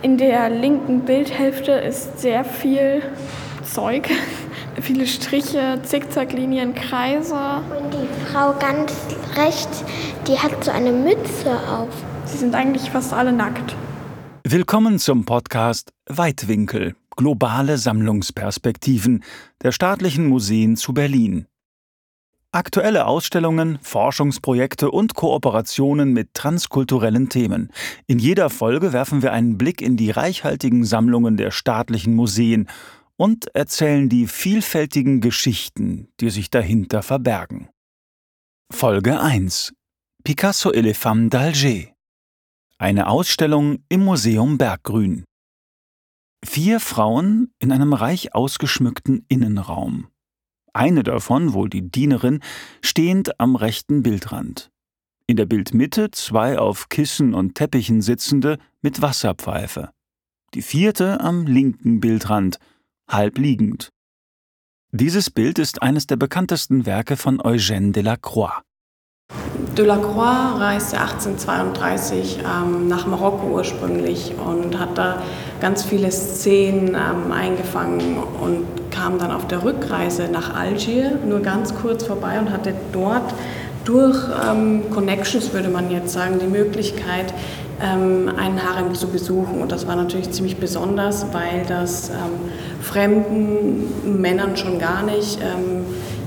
In der linken Bildhälfte ist sehr viel Zeug. Viele Striche, Zickzacklinien, Kreise. Und die Frau ganz rechts, die hat so eine Mütze auf. Sie sind eigentlich fast alle nackt. Willkommen zum Podcast Weitwinkel. Globale Sammlungsperspektiven der staatlichen Museen zu Berlin. Aktuelle Ausstellungen, Forschungsprojekte und Kooperationen mit transkulturellen Themen. In jeder Folge werfen wir einen Blick in die reichhaltigen Sammlungen der staatlichen Museen und erzählen die vielfältigen Geschichten, die sich dahinter verbergen. Folge 1 Picasso et d'Alger Eine Ausstellung im Museum Berggrün Vier Frauen in einem reich ausgeschmückten Innenraum. Eine davon, wohl die Dienerin, stehend am rechten Bildrand. In der Bildmitte zwei auf Kissen und Teppichen sitzende mit Wasserpfeife. Die vierte am linken Bildrand, halb liegend. Dieses Bild ist eines der bekanntesten Werke von Eugène Delacroix. Delacroix reiste 1832 ähm, nach Marokko ursprünglich und hat da ganz viele Szenen ähm, eingefangen und kam dann auf der Rückreise nach Algier nur ganz kurz vorbei und hatte dort durch ähm, Connections, würde man jetzt sagen, die Möglichkeit, ähm, einen Harem zu besuchen. Und das war natürlich ziemlich besonders, weil das ähm, fremden Männern schon gar nicht, ähm,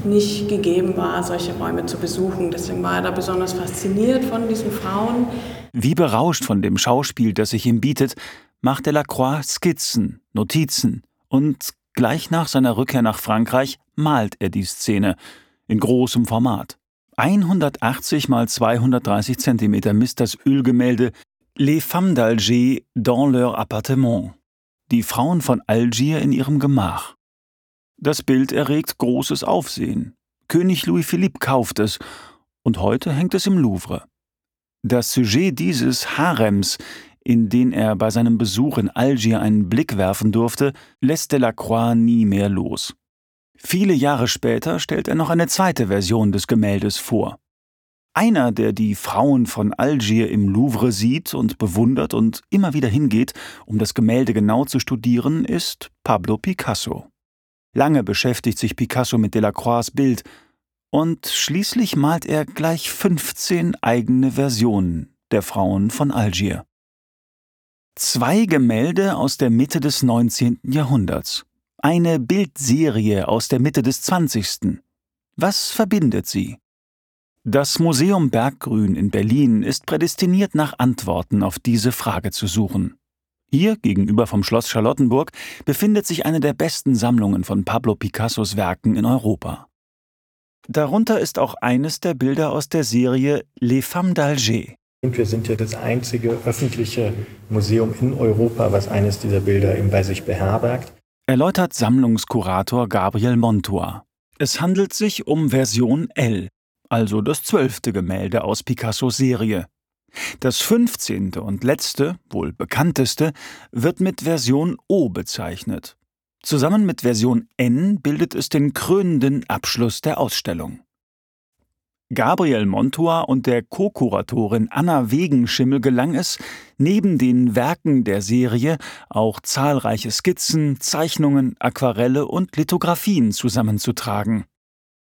nicht gegeben war, solche Räume zu besuchen. Deswegen war er da besonders fasziniert von diesen Frauen. Wie berauscht von dem Schauspiel, das sich ihm bietet, macht Delacroix Skizzen, Notizen und gleich nach seiner Rückkehr nach Frankreich malt er die Szene in großem Format. 180 mal 230 Zentimeter misst das Ölgemälde Les femmes d'Alger dans leur appartement. Die Frauen von Algier in ihrem Gemach. Das Bild erregt großes Aufsehen. König Louis Philippe kauft es und heute hängt es im Louvre. Das Sujet dieses Harems, in den er bei seinem Besuch in Algier einen Blick werfen durfte, lässt Delacroix nie mehr los. Viele Jahre später stellt er noch eine zweite Version des Gemäldes vor. Einer, der die Frauen von Algier im Louvre sieht und bewundert und immer wieder hingeht, um das Gemälde genau zu studieren, ist Pablo Picasso. Lange beschäftigt sich Picasso mit Delacroix' Bild und schließlich malt er gleich 15 eigene Versionen der Frauen von Algier. Zwei Gemälde aus der Mitte des 19. Jahrhunderts. Eine Bildserie aus der Mitte des 20. Was verbindet sie? Das Museum Berggrün in Berlin ist prädestiniert nach Antworten auf diese Frage zu suchen. Hier, gegenüber vom Schloss Charlottenburg, befindet sich eine der besten Sammlungen von Pablo Picassos Werken in Europa. Darunter ist auch eines der Bilder aus der Serie Les Femmes d'Alger. Und wir sind ja das einzige öffentliche Museum in Europa, was eines dieser Bilder eben bei sich beherbergt. Erläutert Sammlungskurator Gabriel Montour. Es handelt sich um Version L, also das zwölfte Gemälde aus Picassos Serie. Das fünfzehnte und letzte, wohl bekannteste, wird mit Version O bezeichnet. Zusammen mit Version N bildet es den krönenden Abschluss der Ausstellung. Gabriel Montour und der Co-Kuratorin Anna Wegenschimmel gelang es, neben den Werken der Serie auch zahlreiche Skizzen, Zeichnungen, Aquarelle und Lithografien zusammenzutragen.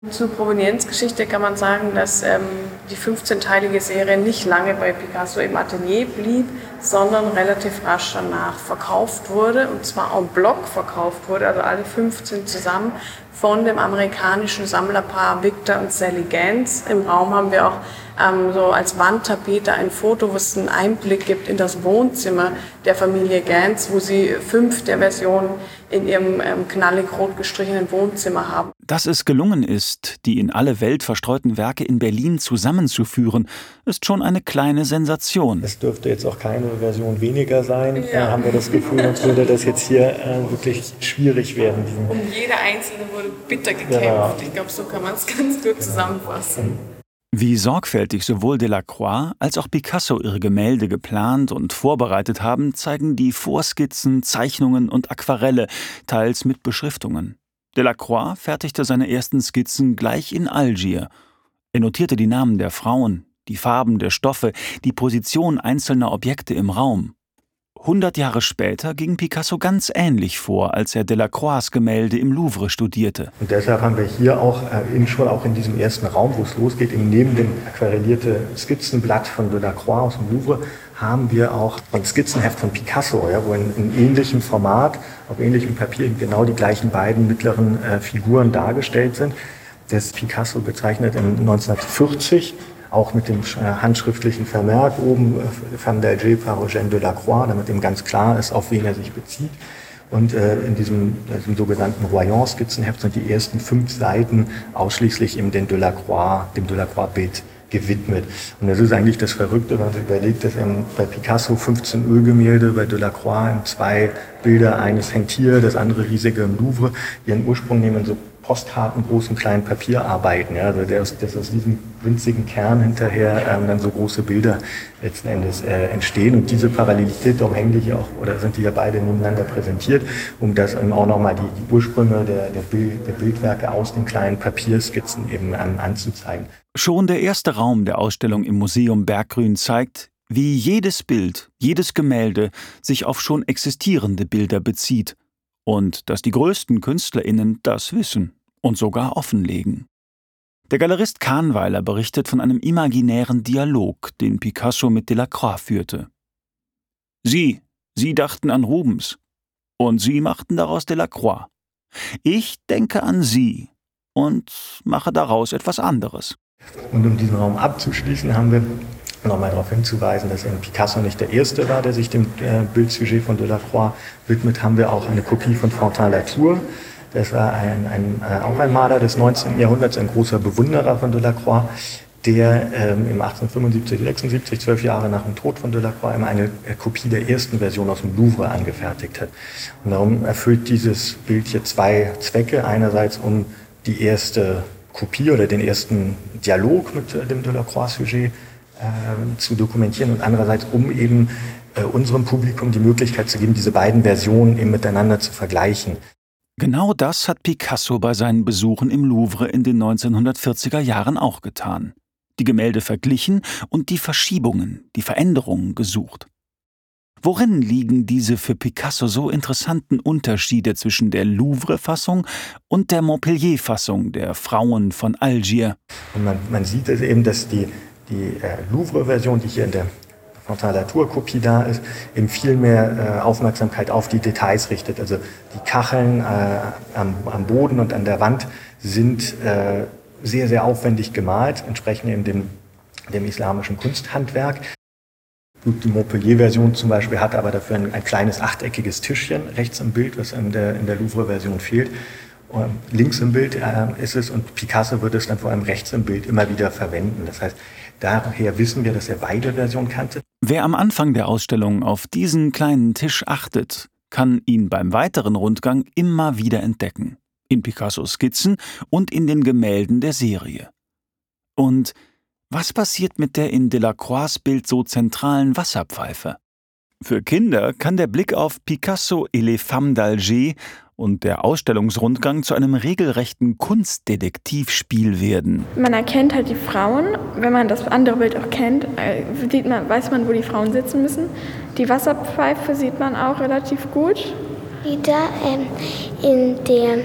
Zur Provenienzgeschichte kann man sagen, dass ähm, die 15-teilige Serie nicht lange bei Picasso im Atelier blieb, sondern relativ rasch danach verkauft wurde, und zwar en bloc verkauft wurde, also alle 15 zusammen, von dem amerikanischen Sammlerpaar Victor und Sally Gans. Im Raum haben wir auch ähm, so als Wandtapete ein Foto, wo es einen Einblick gibt in das Wohnzimmer der Familie Gans, wo sie fünf der Versionen in ihrem ähm, knallig rot gestrichenen Wohnzimmer haben. Dass es gelungen ist, die in alle Welt verstreuten Werke in Berlin zusammenzuführen, ist schon eine kleine Sensation. Es dürfte jetzt auch keine Version weniger sein, ja. äh, haben wir das Gefühl, sonst würde das jetzt hier äh, wirklich schwierig werden. Um jede einzelne wurde bitter gekämpft. Ja. Ich glaube, so kann man es ganz gut zusammenfassen. Wie sorgfältig sowohl Delacroix als auch Picasso ihre Gemälde geplant und vorbereitet haben, zeigen die Vorskizzen, Zeichnungen und Aquarelle, teils mit Beschriftungen. Delacroix fertigte seine ersten Skizzen gleich in Algier. Er notierte die Namen der Frauen, die Farben der Stoffe, die Position einzelner Objekte im Raum. Hundert Jahre später ging Picasso ganz ähnlich vor, als er Delacroix Gemälde im Louvre studierte. Und deshalb haben wir hier auch äh, eben schon auch in diesem ersten Raum, wo es losgeht, eben neben dem aquarellierte Skizzenblatt von Delacroix aus dem Louvre, haben wir auch ein Skizzenheft von Picasso, ja, wo in, in ähnlichem Format, auf ähnlichem Papier genau die gleichen beiden mittleren äh, Figuren dargestellt sind. Das Picasso bezeichnet in 1940 auch mit dem äh, handschriftlichen Vermerk oben, Femme d'Alger par Eugène Delacroix, damit ihm ganz klar ist, auf wen er sich bezieht. Und äh, in diesem, diesem sogenannten Royan-Skizzenheft sind die ersten fünf Seiten ausschließlich eben den Delacroix, dem Delacroix-Bild gewidmet. Und das ist eigentlich das Verrückte, wenn man sich überlegt, dass eben bei Picasso 15 Ölgemälde, bei Delacroix zwei Bilder, eines hängt hier, das andere riesige im Louvre, ihren Ursprung nehmen so Postkarten, großen kleinen Papierarbeiten. Ja, also der, dass aus diesem winzigen Kern hinterher ähm, dann so große Bilder letzten Endes äh, entstehen. Und diese Parallelität, darum hängen die hier auch, oder sind die ja beide nebeneinander präsentiert, um das eben auch nochmal die, die Ursprünge der, der, Bild, der Bildwerke aus den kleinen Papierskizzen eben ähm, anzuzeigen. Schon der erste Raum der Ausstellung im Museum Berggrün zeigt, wie jedes Bild, jedes Gemälde sich auf schon existierende Bilder bezieht und dass die größten KünstlerInnen das wissen und sogar offenlegen. Der Galerist Kahnweiler berichtet von einem imaginären Dialog, den Picasso mit Delacroix führte. Sie, Sie dachten an Rubens und Sie machten daraus Delacroix. Ich denke an Sie und mache daraus etwas anderes. Und um diesen Raum abzuschließen, haben wir nochmal darauf hinzuweisen, dass Picasso nicht der Erste war, der sich dem äh, Bildsujet von Delacroix widmet, haben wir auch eine Kopie von Fontaine Latour, das war ein, ein, äh, auch ein Maler des 19. Jahrhunderts, ein großer Bewunderer von Delacroix, der ähm, im 1875, 76, zwölf Jahre nach dem Tod von Delacroix, immer eine äh, Kopie der ersten Version aus dem Louvre angefertigt hat. Und darum erfüllt dieses Bild hier zwei Zwecke. Einerseits, um die erste Kopie oder den ersten Dialog mit äh, dem Delacroix-Sujet äh, zu dokumentieren und andererseits, um eben äh, unserem Publikum die Möglichkeit zu geben, diese beiden Versionen eben miteinander zu vergleichen. Genau das hat Picasso bei seinen Besuchen im Louvre in den 1940er Jahren auch getan. Die Gemälde verglichen und die Verschiebungen, die Veränderungen gesucht. Worin liegen diese für Picasso so interessanten Unterschiede zwischen der Louvre-Fassung und der Montpellier-Fassung der Frauen von Algier? Man, man sieht es eben, dass die, die äh, Louvre-Version, die hier in der Frontallaturkopie da ist, eben viel mehr äh, Aufmerksamkeit auf die Details richtet. Also die Kacheln äh, am, am, Boden und an der Wand sind äh, sehr, sehr aufwendig gemalt, entsprechen eben dem, dem islamischen Kunsthandwerk. Die Montpellier-Version zum Beispiel hat aber dafür ein, ein, kleines achteckiges Tischchen rechts im Bild, was in der, in der Louvre-Version fehlt. Und links im Bild äh, ist es und Picasso wird es dann vor allem rechts im Bild immer wieder verwenden. Das heißt, daher wissen wir, dass er beide Versionen kannte. Wer am Anfang der Ausstellung auf diesen kleinen Tisch achtet, kann ihn beim weiteren Rundgang immer wieder entdecken. In Picassos Skizzen und in den Gemälden der Serie. Und was passiert mit der in Delacroix Bild so zentralen Wasserpfeife? Für Kinder kann der Blick auf Picasso et les femmes d'Alger und der Ausstellungsrundgang zu einem regelrechten Kunstdetektivspiel werden. Man erkennt halt die Frauen, wenn man das andere Bild auch kennt, äh, sieht man, weiß man, wo die Frauen sitzen müssen. Die Wasserpfeife sieht man auch relativ gut. Wieder ähm, in der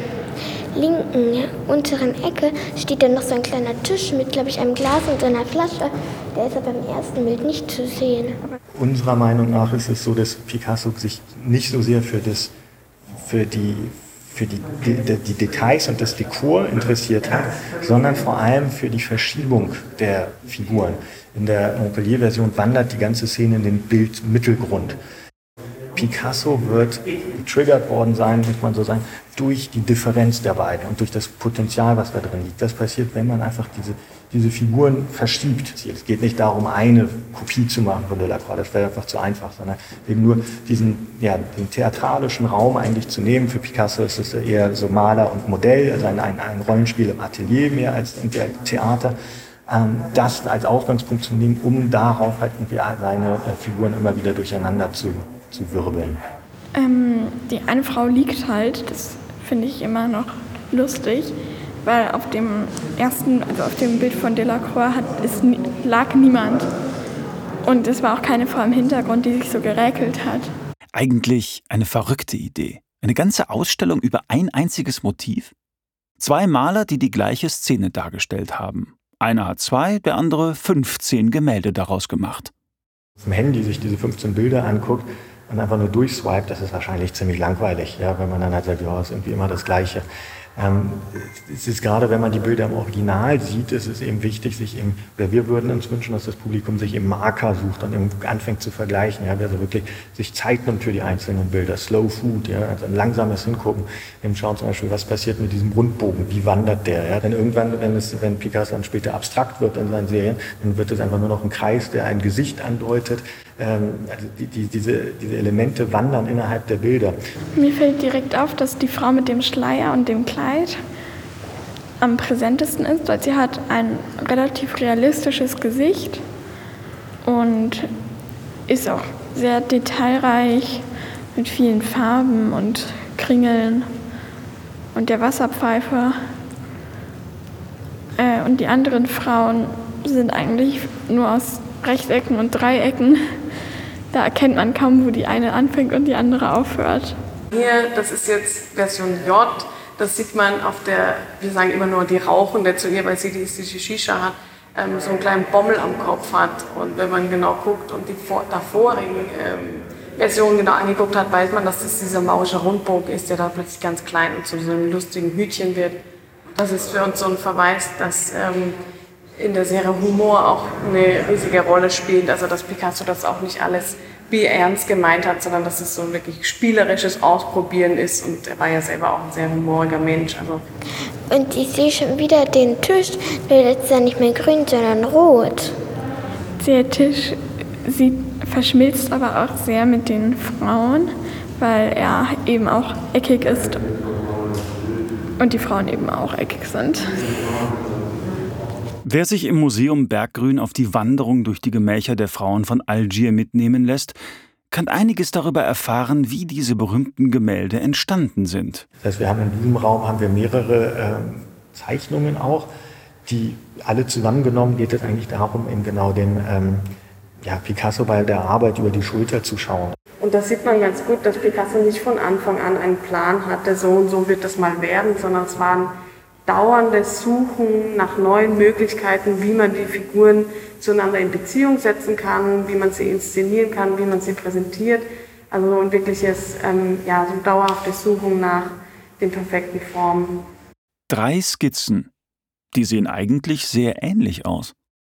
linken unteren Ecke steht dann noch so ein kleiner Tisch mit, glaube ich, einem Glas und einer Flasche. Der ist aber im ersten Bild nicht zu sehen. Unserer Meinung nach ist es so, dass Picasso sich nicht so sehr für das für die für die, die, die, Details und das Dekor interessiert hat, sondern vor allem für die Verschiebung der Figuren. In der Montpellier-Version wandert die ganze Szene in den Bildmittelgrund. Picasso wird getriggert worden sein, muss man so sagen, durch die Differenz der beiden und durch das Potenzial, was da drin liegt. Das passiert, wenn man einfach diese diese Figuren verschiebt. Es geht nicht darum, eine Kopie zu machen von Delacroix, das wäre einfach zu einfach, sondern eben nur diesen ja, den theatralischen Raum eigentlich zu nehmen. Für Picasso ist es eher so Maler und Modell, also ein, ein, ein Rollenspiel im Atelier mehr als im Theater. Ähm, das als Ausgangspunkt zu nehmen, um darauf halt irgendwie seine äh, Figuren immer wieder durcheinander zu, zu wirbeln. Ähm, die eine Frau liegt halt, das finde ich immer noch lustig weil auf dem ersten, also auf dem Bild von Delacroix hat, es lag niemand. Und es war auch keine Frau im Hintergrund, die sich so geräkelt hat. Eigentlich eine verrückte Idee. Eine ganze Ausstellung über ein einziges Motiv? Zwei Maler, die die gleiche Szene dargestellt haben. Einer hat zwei, der andere 15 Gemälde daraus gemacht. Auf dem Handy sich diese 15 Bilder anguckt und einfach nur durchswipet, das ist wahrscheinlich ziemlich langweilig, ja, wenn man dann halt sagt, ja, ist irgendwie immer das Gleiche. Ähm, es ist gerade, wenn man die Bilder im Original sieht, ist es eben wichtig, sich eben, oder wir würden uns wünschen, dass das Publikum sich eben Marker sucht und eben anfängt zu vergleichen, ja, also wirklich sich Zeit nimmt für die einzelnen Bilder, Slow Food, ja, also ein langsames Hingucken, eben schauen zum Beispiel, was passiert mit diesem Rundbogen, wie wandert der, ja, denn irgendwann, wenn es, wenn Picasso dann später abstrakt wird in seinen Serien, dann wird es einfach nur noch ein Kreis, der ein Gesicht andeutet, also die, die, diese, diese Elemente wandern innerhalb der Bilder. Mir fällt direkt auf, dass die Frau mit dem Schleier und dem Kleid Kleid am präsentesten ist, weil sie hat ein relativ realistisches Gesicht und ist auch sehr detailreich mit vielen Farben und Kringeln und der Wasserpfeife. Äh, und die anderen Frauen sind eigentlich nur aus Rechtecken und Dreiecken. Da erkennt man kaum, wo die eine anfängt und die andere aufhört. Hier, das ist jetzt Version J. Das sieht man auf der, wir sagen immer nur die Rauchende zu ihr, weil sie die, die Shisha hat, ähm, so einen kleinen Bommel am Kopf hat. Und wenn man genau guckt und die vor, davorigen ähm, Versionen genau angeguckt hat, weiß man, dass das dieser maurische Rundbogen ist, der da plötzlich ganz klein und zu so einem lustigen Hütchen wird. Das ist für uns so ein Verweis, dass ähm, in der Serie Humor auch eine riesige Rolle spielt. Also dass Picasso das auch nicht alles wie ernst gemeint hat, sondern dass es so ein wirklich spielerisches Ausprobieren ist. Und er war ja selber auch ein sehr humoriger Mensch. Also und ich sehe schon wieder den Tisch, der ist ja nicht mehr grün, sondern rot. Der Tisch sieht, verschmilzt aber auch sehr mit den Frauen, weil er eben auch eckig ist und die Frauen eben auch eckig sind. Wer sich im Museum Berggrün auf die Wanderung durch die Gemächer der Frauen von Algier mitnehmen lässt, kann einiges darüber erfahren, wie diese berühmten Gemälde entstanden sind. Das heißt, wir haben in diesem Raum haben wir mehrere äh, Zeichnungen auch, die alle zusammengenommen geht es eigentlich darum, eben genau den ähm, ja, Picasso bei der Arbeit über die Schulter zu schauen. Und das sieht man ganz gut, dass Picasso nicht von Anfang an einen Plan hatte, so und so wird das mal werden, sondern es waren dauerndes Suchen nach neuen Möglichkeiten, wie man die Figuren zueinander in Beziehung setzen kann, wie man sie inszenieren kann, wie man sie präsentiert. Also ein wirkliches, ähm, ja, so dauerhaftes Suchen nach den perfekten Formen. Drei Skizzen. Die sehen eigentlich sehr ähnlich aus.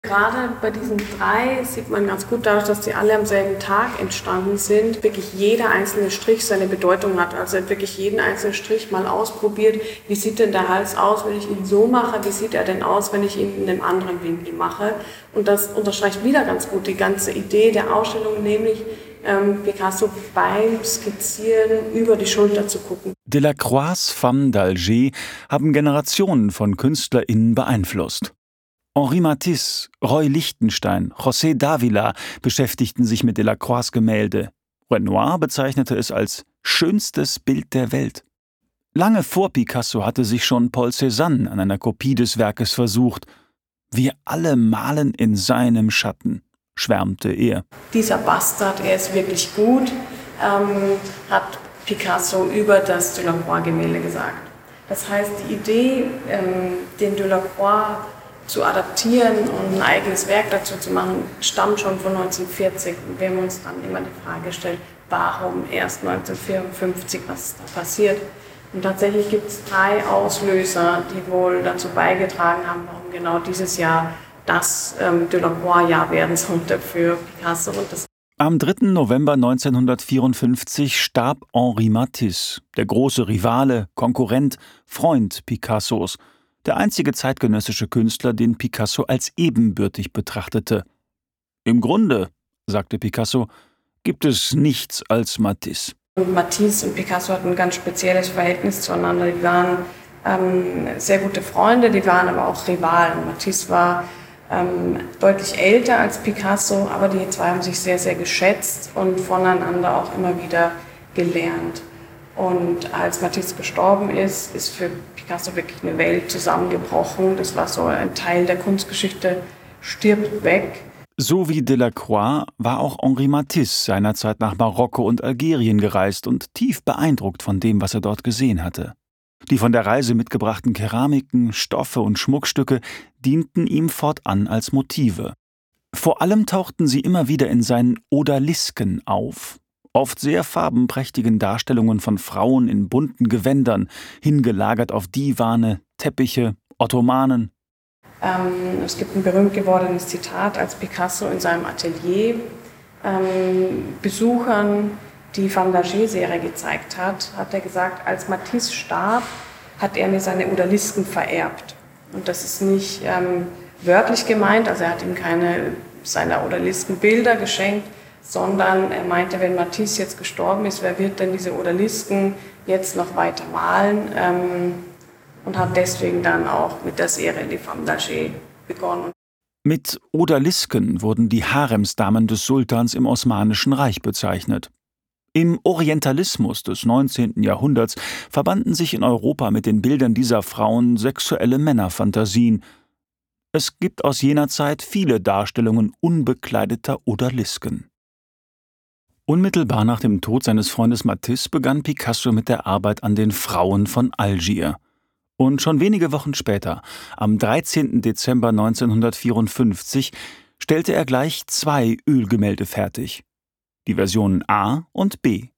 Gerade bei diesen drei sieht man ganz gut dadurch, dass die alle am selben Tag entstanden sind, wirklich jeder einzelne Strich seine Bedeutung hat. Also wirklich jeden einzelnen Strich mal ausprobiert. Wie sieht denn der Hals aus, wenn ich ihn so mache? Wie sieht er denn aus, wenn ich ihn in einem anderen Winkel mache? Und das unterstreicht wieder ganz gut die ganze Idee der Ausstellung, nämlich ähm, Picasso beim Skizzieren über die Schulter zu gucken. Delacroix' Femme d'Alger haben Generationen von KünstlerInnen beeinflusst. Henri Matisse, Roy Lichtenstein, José Davila beschäftigten sich mit Delacroix' Gemälde. Renoir bezeichnete es als schönstes Bild der Welt. Lange vor Picasso hatte sich schon Paul Cézanne an einer Kopie des Werkes versucht. Wir alle malen in seinem Schatten, schwärmte er. Dieser Bastard, er ist wirklich gut, ähm, hat Picasso über das Delacroix-Gemälde gesagt. Das heißt, die Idee, ähm, den Delacroix zu adaptieren und ein eigenes Werk dazu zu machen, stammt schon von 1940. Und wir haben uns dann immer die Frage gestellt, warum erst 1954, was ist da passiert? Und tatsächlich gibt es drei Auslöser, die wohl dazu beigetragen haben, warum genau dieses Jahr das ähm, Delacroix-Jahr werden sollte für Picasso. Und das Am 3. November 1954 starb Henri Matisse, der große Rivale, Konkurrent, Freund Picassos – der einzige zeitgenössische Künstler, den Picasso als ebenbürtig betrachtete. Im Grunde, sagte Picasso, gibt es nichts als Matisse. Matisse und Picasso hatten ein ganz spezielles Verhältnis zueinander. Die waren ähm, sehr gute Freunde, die waren aber auch Rivalen. Matisse war ähm, deutlich älter als Picasso, aber die zwei haben sich sehr, sehr geschätzt und voneinander auch immer wieder gelernt. Und als Matisse gestorben ist, ist für Picasso wirklich eine Welt zusammengebrochen. Das war so ein Teil der Kunstgeschichte, stirbt weg. So wie Delacroix war auch Henri Matisse seinerzeit nach Marokko und Algerien gereist und tief beeindruckt von dem, was er dort gesehen hatte. Die von der Reise mitgebrachten Keramiken, Stoffe und Schmuckstücke dienten ihm fortan als Motive. Vor allem tauchten sie immer wieder in seinen Odalisken auf, oft sehr farbenprächtigen Darstellungen von Frauen in bunten Gewändern, hingelagert auf Divane, Teppiche, Ottomanen, ähm, es gibt ein berühmt gewordenes Zitat, als Picasso in seinem Atelier ähm, Besuchern die Van Dager-Serie gezeigt hat, hat er gesagt, als Matisse starb, hat er mir seine Odalisken vererbt. Und das ist nicht ähm, wörtlich gemeint, also er hat ihm keine seiner Odalisken Bilder geschenkt, sondern er meinte, wenn Matisse jetzt gestorben ist, wer wird denn diese Odalisken jetzt noch weiter malen? Ähm, und hat deswegen dann auch mit der Serie Les Femmes d'Alger begonnen. Mit Odalisken wurden die Haremsdamen des Sultans im Osmanischen Reich bezeichnet. Im Orientalismus des 19. Jahrhunderts verbanden sich in Europa mit den Bildern dieser Frauen sexuelle Männerfantasien. Es gibt aus jener Zeit viele Darstellungen unbekleideter Odalisken. Unmittelbar nach dem Tod seines Freundes Matisse begann Picasso mit der Arbeit an den Frauen von Algier. Und schon wenige Wochen später, am 13. Dezember 1954, stellte er gleich zwei Ölgemälde fertig. Die Versionen A und B.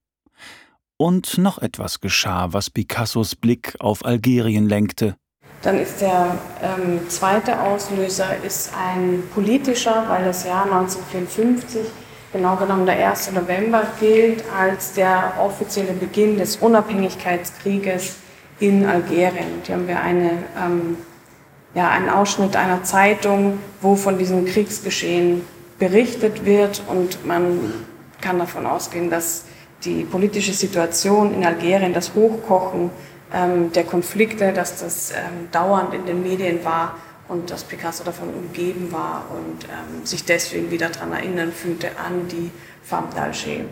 Und noch etwas geschah, was Picassos Blick auf Algerien lenkte. Dann ist der ähm, zweite Auslöser ist ein politischer, weil das Jahr 1954, genau genommen der 1. November, gilt als der offizielle Beginn des Unabhängigkeitskrieges in Algerien. Hier haben wir eine, ähm, ja, einen Ausschnitt einer Zeitung, wo von diesem Kriegsgeschehen berichtet wird und man kann davon ausgehen, dass die politische Situation in Algerien, das Hochkochen ähm, der Konflikte, dass das ähm, dauernd in den Medien war und dass Picasso davon umgeben war und ähm, sich deswegen wieder daran erinnern fühlte an die Femme d'Alger.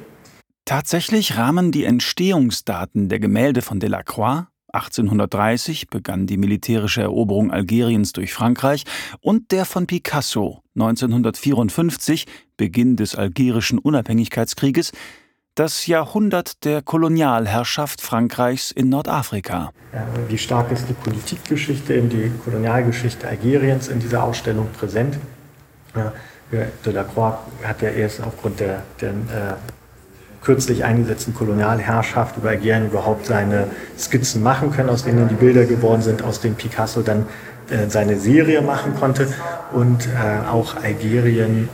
Tatsächlich rahmen die Entstehungsdaten der Gemälde von Delacroix 1830 begann die militärische Eroberung Algeriens durch Frankreich und der von Picasso 1954, Beginn des algerischen Unabhängigkeitskrieges, das Jahrhundert der Kolonialherrschaft Frankreichs in Nordafrika. Wie stark ist die Politikgeschichte, die Kolonialgeschichte Algeriens in dieser Ausstellung präsent? Delacroix hat ja erst aufgrund der, der äh, kürzlich eingesetzten Kolonialherrschaft über Algerien überhaupt seine Skizzen machen können, aus denen die Bilder geworden sind, aus denen Picasso dann äh, seine Serie machen konnte. Und äh, auch Algerien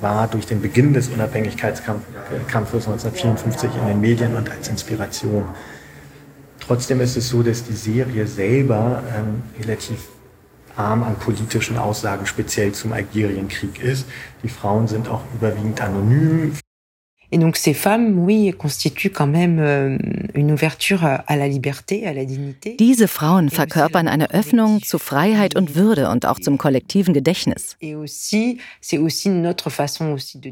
war durch den Beginn des Unabhängigkeitskampfes 1954 in den Medien und als Inspiration. Trotzdem ist es so, dass die Serie selber ähm, relativ arm an politischen Aussagen speziell zum Algerienkrieg ist. Die Frauen sind auch überwiegend anonym. Et donc ces femmes, oui, constituent quand même euh, une ouverture à la liberté, à la dignité. Diese Frauen verkörpern eine Öffnung zu Freiheit und Würde und auch zum kollektiven Gedächtnis.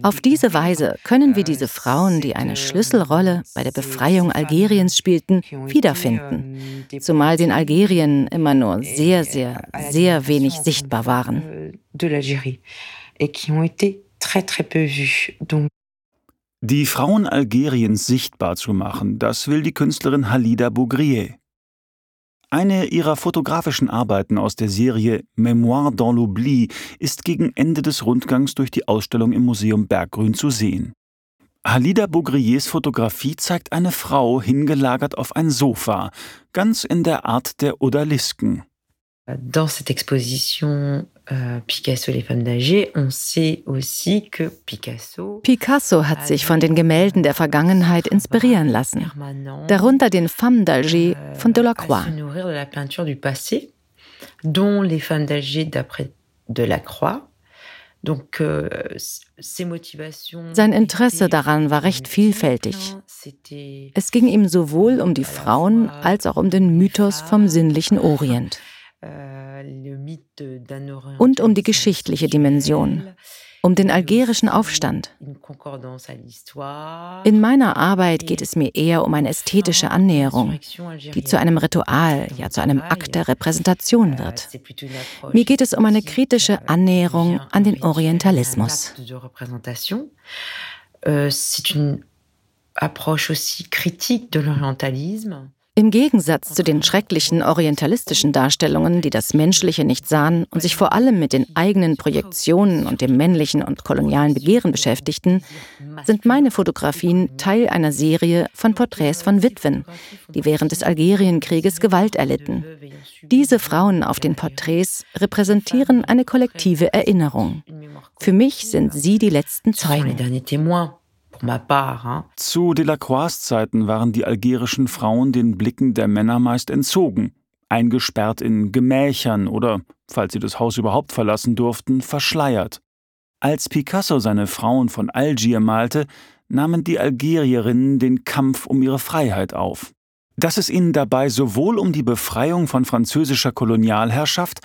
Auf diese Weise können wir diese Frauen, die eine Schlüsselrolle bei der Befreiung Algeriens spielten, wiederfinden, zumal sie in Algerien immer nur sehr, sehr, sehr wenig sichtbar waren. Et qui ont été très très peu vues. Donc die Frauen Algeriens sichtbar zu machen, das will die Künstlerin Halida Bougrier. Eine ihrer fotografischen Arbeiten aus der Serie Mémoire dans l'oubli ist gegen Ende des Rundgangs durch die Ausstellung im Museum Berggrün zu sehen. Halida Bougriers Fotografie zeigt eine Frau hingelagert auf ein Sofa, ganz in der Art der Odalisken. Dans cette exposition Picasso les femmes d'Alger, on sait aussi que Picasso Picasso hat sich von den Gemälden der Vergangenheit inspirieren lassen, darunter den Femmes d'Alger euh, von Delacroix. Dont les femmes d'Alger d'après Delacroix. Euh, Sein Interesse daran war recht vielfältig. Es ging ihm sowohl um die Frauen als auch um den Mythos vom sinnlichen Orient. Euh, und um die geschichtliche Dimension um den algerischen Aufstand. In meiner Arbeit geht es mir eher um eine ästhetische Annäherung, die zu einem Ritual, ja zu einem Akt der Repräsentation wird. Mir geht es um eine kritische Annäherung an den Orientalismus. C'est une approche aussi critique de l'orientalisme. Im Gegensatz zu den schrecklichen orientalistischen Darstellungen, die das Menschliche nicht sahen und sich vor allem mit den eigenen Projektionen und dem männlichen und kolonialen Begehren beschäftigten, sind meine Fotografien Teil einer Serie von Porträts von Witwen, die während des Algerienkrieges Gewalt erlitten. Diese Frauen auf den Porträts repräsentieren eine kollektive Erinnerung. Für mich sind sie die letzten Zeugen. Zu Delacroix Zeiten waren die algerischen Frauen den Blicken der Männer meist entzogen, eingesperrt in Gemächern oder, falls sie das Haus überhaupt verlassen durften, verschleiert. Als Picasso seine Frauen von Algier malte, nahmen die Algerierinnen den Kampf um ihre Freiheit auf. Dass es ihnen dabei sowohl um die Befreiung von französischer Kolonialherrschaft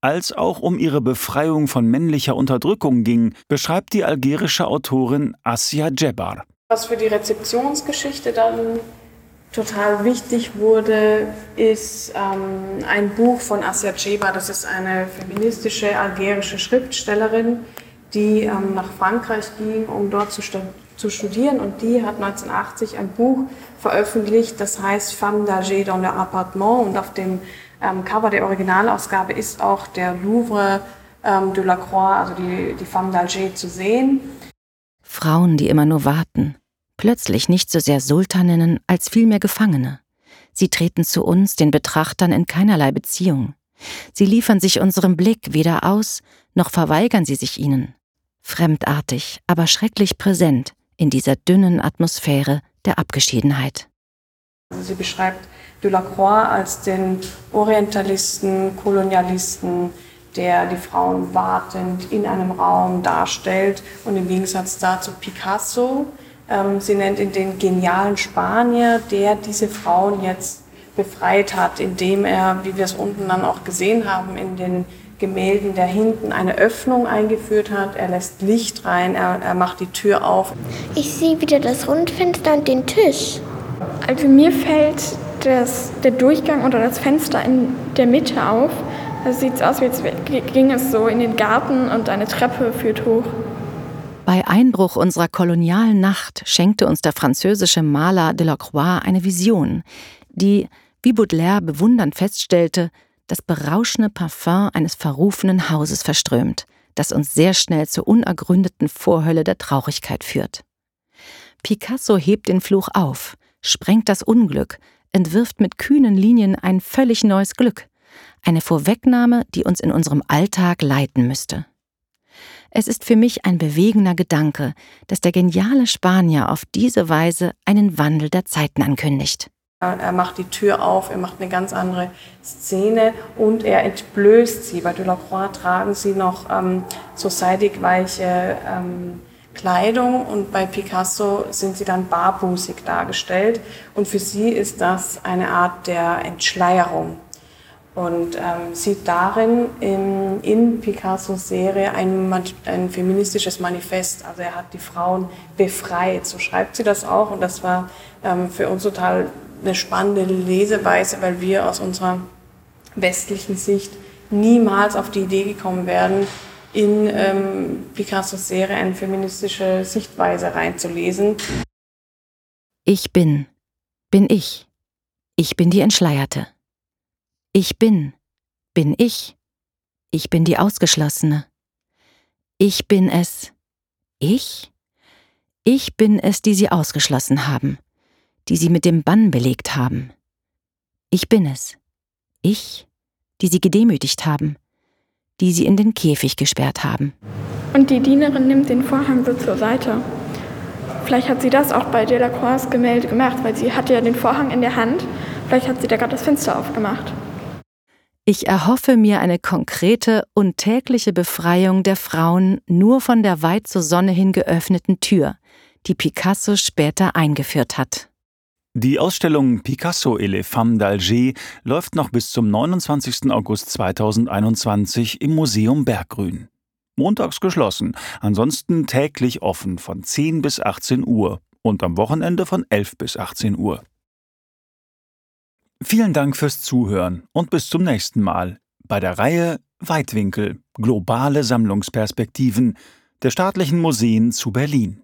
als auch um ihre Befreiung von männlicher Unterdrückung ging, beschreibt die algerische Autorin Asia Djebar. Was für die Rezeptionsgeschichte dann total wichtig wurde, ist ähm, ein Buch von Asia Djebar. Das ist eine feministische algerische Schriftstellerin, die ähm, nach Frankreich ging, um dort zu, zu, studieren. Und die hat 1980 ein Buch veröffentlicht, das heißt Femme d'âge dans le appartement. Und auf dem ähm, Cover der Originalausgabe ist auch der Louvre ähm, de la Croix, also die, die Femme d'Alger, zu sehen. Frauen, die immer nur warten. Plötzlich nicht so sehr Sultaninnen als vielmehr Gefangene. Sie treten zu uns, den Betrachtern, in keinerlei Beziehung. Sie liefern sich unserem Blick weder aus, noch verweigern sie sich ihnen. Fremdartig, aber schrecklich präsent in dieser dünnen Atmosphäre der Abgeschiedenheit. Sie beschreibt Delacroix als den Orientalisten, Kolonialisten, der die Frauen wartend in einem Raum darstellt und im Gegensatz dazu Picasso. Ähm, sie nennt ihn den genialen Spanier, der diese Frauen jetzt befreit hat, indem er, wie wir es unten dann auch gesehen haben, in den Gemälden der hinten eine Öffnung eingeführt hat. Er lässt Licht rein, er, er macht die Tür auf. Ich sehe wieder das Rundfenster und den Tisch. Also mir fällt das, der Durchgang oder das Fenster in der Mitte auf. Da sieht es aus, als ging es so in den Garten und eine Treppe führt hoch. Bei Einbruch unserer kolonialen Nacht schenkte uns der französische Maler Delacroix eine Vision, die, wie Baudelaire bewundernd feststellte, das berauschende Parfum eines verrufenen Hauses verströmt, das uns sehr schnell zur unergründeten Vorhölle der Traurigkeit führt. Picasso hebt den Fluch auf, sprengt das Unglück, entwirft mit kühnen Linien ein völlig neues Glück, eine Vorwegnahme, die uns in unserem Alltag leiten müsste. Es ist für mich ein bewegender Gedanke, dass der geniale Spanier auf diese Weise einen Wandel der Zeiten ankündigt. Er macht die Tür auf, er macht eine ganz andere Szene und er entblößt sie. Bei Delacroix tragen sie noch ähm, so seidig weiche ähm, Kleidung und bei Picasso sind sie dann barbußig dargestellt. Und für sie ist das eine Art der Entschleierung. Und ähm, sieht darin in, in Picassos Serie ein, ein feministisches Manifest. Also er hat die Frauen befreit, so schreibt sie das auch. Und das war ähm, für uns total eine spannende Leseweise, weil wir aus unserer westlichen Sicht niemals auf die Idee gekommen wären, in ähm, Picassos Serie eine feministische Sichtweise reinzulesen. Ich bin, bin ich. Ich bin die Entschleierte. Ich bin, bin ich. Ich bin die Ausgeschlossene. Ich bin es. Ich? Ich bin es, die sie ausgeschlossen haben, die sie mit dem Bann belegt haben. Ich bin es. Ich, die sie gedemütigt haben, die sie in den Käfig gesperrt haben. Und die Dienerin nimmt den Vorhang so zur Seite. Vielleicht hat sie das auch bei Delacroix Gemälde gemacht, weil sie hatte ja den Vorhang in der Hand. Vielleicht hat sie da gerade das Fenster aufgemacht. Ich erhoffe mir eine konkrete und tägliche Befreiung der Frauen nur von der weit zur Sonne hin geöffneten Tür, die Picasso später eingeführt hat. Die Ausstellung Picasso et les femmes d'Alger läuft noch bis zum 29. August 2021 im Museum Berggrün. Montags geschlossen, ansonsten täglich offen von 10 bis 18 Uhr und am Wochenende von 11 bis 18 Uhr. Vielen Dank fürs Zuhören und bis zum nächsten Mal bei der Reihe Weitwinkel globale Sammlungsperspektiven der staatlichen Museen zu Berlin.